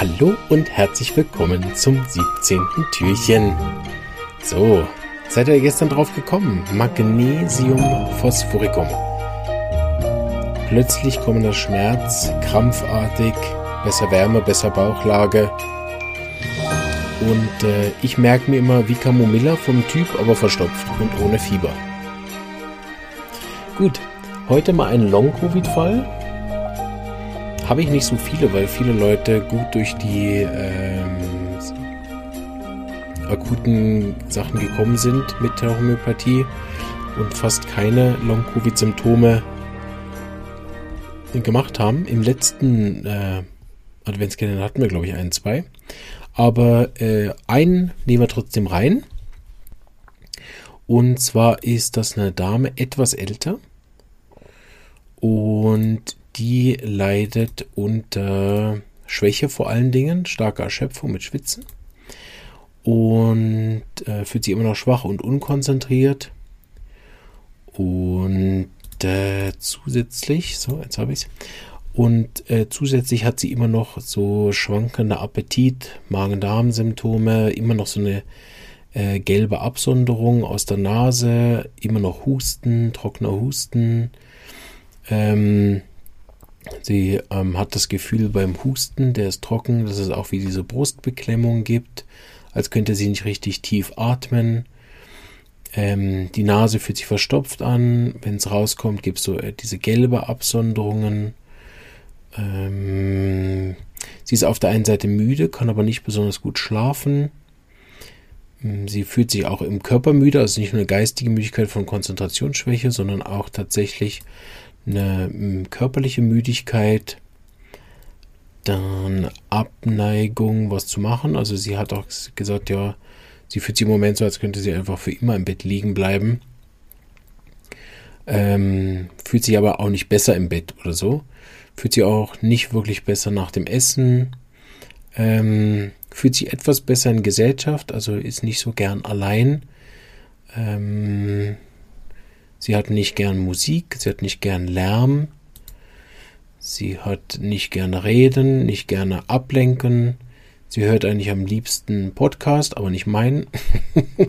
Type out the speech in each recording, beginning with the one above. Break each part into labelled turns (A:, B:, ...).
A: Hallo und herzlich willkommen zum 17. Türchen. So, seid ihr gestern drauf gekommen? Magnesium Phosphoricum. Plötzlich kommender Schmerz, krampfartig, besser Wärme, besser Bauchlage. Und äh, ich merke mir immer wie Camomilla vom Typ, aber verstopft und ohne Fieber. Gut, heute mal ein Long-Covid-Fall habe ich nicht so viele, weil viele Leute gut durch die ähm, akuten Sachen gekommen sind mit der Homöopathie und fast keine Long-Covid-Symptome gemacht haben. Im letzten äh, Adventskalender hatten wir, glaube ich, ein, zwei. Aber äh, einen nehmen wir trotzdem rein. Und zwar ist das eine Dame etwas älter. Und die leidet unter Schwäche vor allen Dingen, starke Erschöpfung mit Schwitzen und äh, fühlt sich immer noch schwach und unkonzentriert. Und äh, zusätzlich, so, jetzt habe ich. Und äh, zusätzlich hat sie immer noch so schwankender Appetit, Magen-Darm-Symptome, immer noch so eine äh, gelbe Absonderung aus der Nase, immer noch Husten, trockener Husten. Ähm, Sie ähm, hat das Gefühl beim Husten, der ist trocken, dass es auch wie diese Brustbeklemmung gibt, als könnte sie nicht richtig tief atmen. Ähm, die Nase fühlt sich verstopft an. Wenn es rauskommt, gibt es so äh, diese gelbe Absonderungen. Ähm, sie ist auf der einen Seite müde, kann aber nicht besonders gut schlafen. Ähm, sie fühlt sich auch im Körper müde, also nicht nur eine geistige Müdigkeit von Konzentrationsschwäche, sondern auch tatsächlich eine hm, körperliche Müdigkeit, dann Abneigung, was zu machen. Also sie hat auch gesagt, ja, sie fühlt sich im Moment so, als könnte sie einfach für immer im Bett liegen bleiben. Ähm, fühlt sich aber auch nicht besser im Bett oder so. Fühlt sich auch nicht wirklich besser nach dem Essen. Ähm, fühlt sich etwas besser in Gesellschaft, also ist nicht so gern allein. Ähm, Sie hat nicht gern Musik, sie hat nicht gern Lärm, sie hat nicht gern Reden, nicht gerne ablenken. Sie hört eigentlich am liebsten Podcast, aber nicht meinen.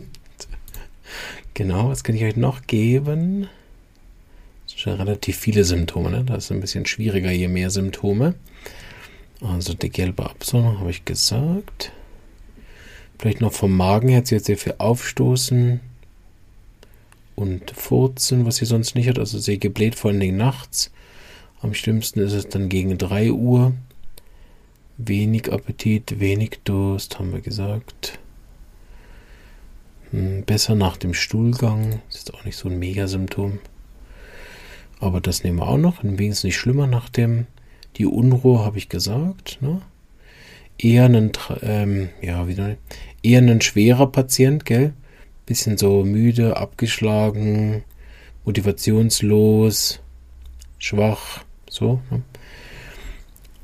A: genau, was kann ich euch noch geben? Das sind schon relativ viele Symptome, ne? Das ist ein bisschen schwieriger, je mehr Symptome. Also die gelbe Absonderung habe ich gesagt. Vielleicht noch vom Magen her, sie hat sehr viel Aufstoßen, und Furzen, was sie sonst nicht hat. Also sehr gebläht, vor allen Dingen nachts. Am schlimmsten ist es dann gegen 3 Uhr. Wenig Appetit, wenig Durst, haben wir gesagt. Hm, besser nach dem Stuhlgang. Ist auch nicht so ein Megasymptom. Aber das nehmen wir auch noch. Wenigstens nicht schlimmer nach dem. Die Unruhe habe ich gesagt. Ne? Eher ein, ähm, ja, wieder, eher ein schwerer Patient, gell? Bisschen so müde, abgeschlagen, motivationslos, schwach, so. Ne?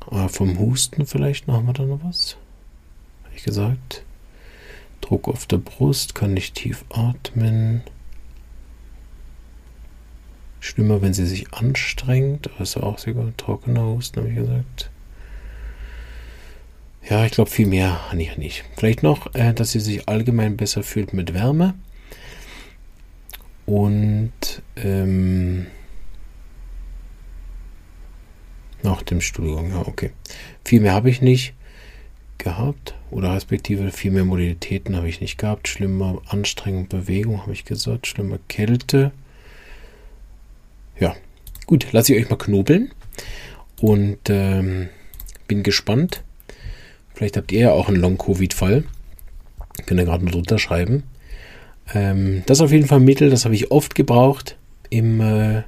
A: Aber vom Husten vielleicht machen wir da noch was. Habe ich gesagt. Druck auf der Brust, kann nicht tief atmen. Schlimmer, wenn sie sich anstrengt, ist auch sogar trockener Husten, habe ich gesagt. Ja, ich glaube viel mehr habe ich nicht. Vielleicht noch, äh, dass sie sich allgemein besser fühlt mit Wärme. Und ähm, nach dem Studium, ja, okay. Viel mehr habe ich nicht gehabt. Oder respektive viel mehr Modalitäten habe ich nicht gehabt. Schlimmer Anstrengung, Bewegung habe ich gesagt. Schlimmer Kälte. Ja, gut, lasse ich euch mal knobeln. Und ähm, bin gespannt, Vielleicht habt ihr ja auch einen Long-Covid-Fall. Könnt ihr gerade mal drunter schreiben. Ähm, das ist auf jeden Fall ein Mittel, das habe ich oft gebraucht, äh, wenn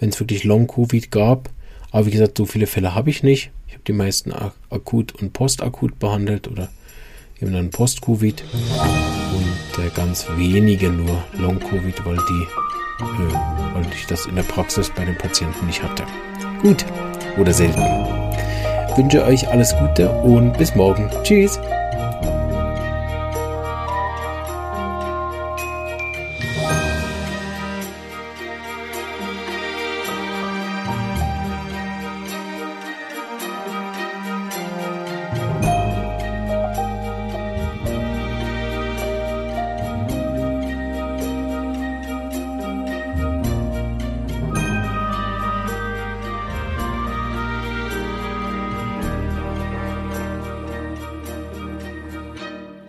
A: es wirklich Long-Covid gab. Aber wie gesagt, so viele Fälle habe ich nicht. Ich habe die meisten ak akut und postakut behandelt oder eben dann Post-Covid und äh, ganz wenige nur Long-Covid, weil die, äh, weil ich das in der Praxis bei den Patienten nicht hatte. Gut oder selten wünsche euch alles Gute und bis morgen. Tschüss.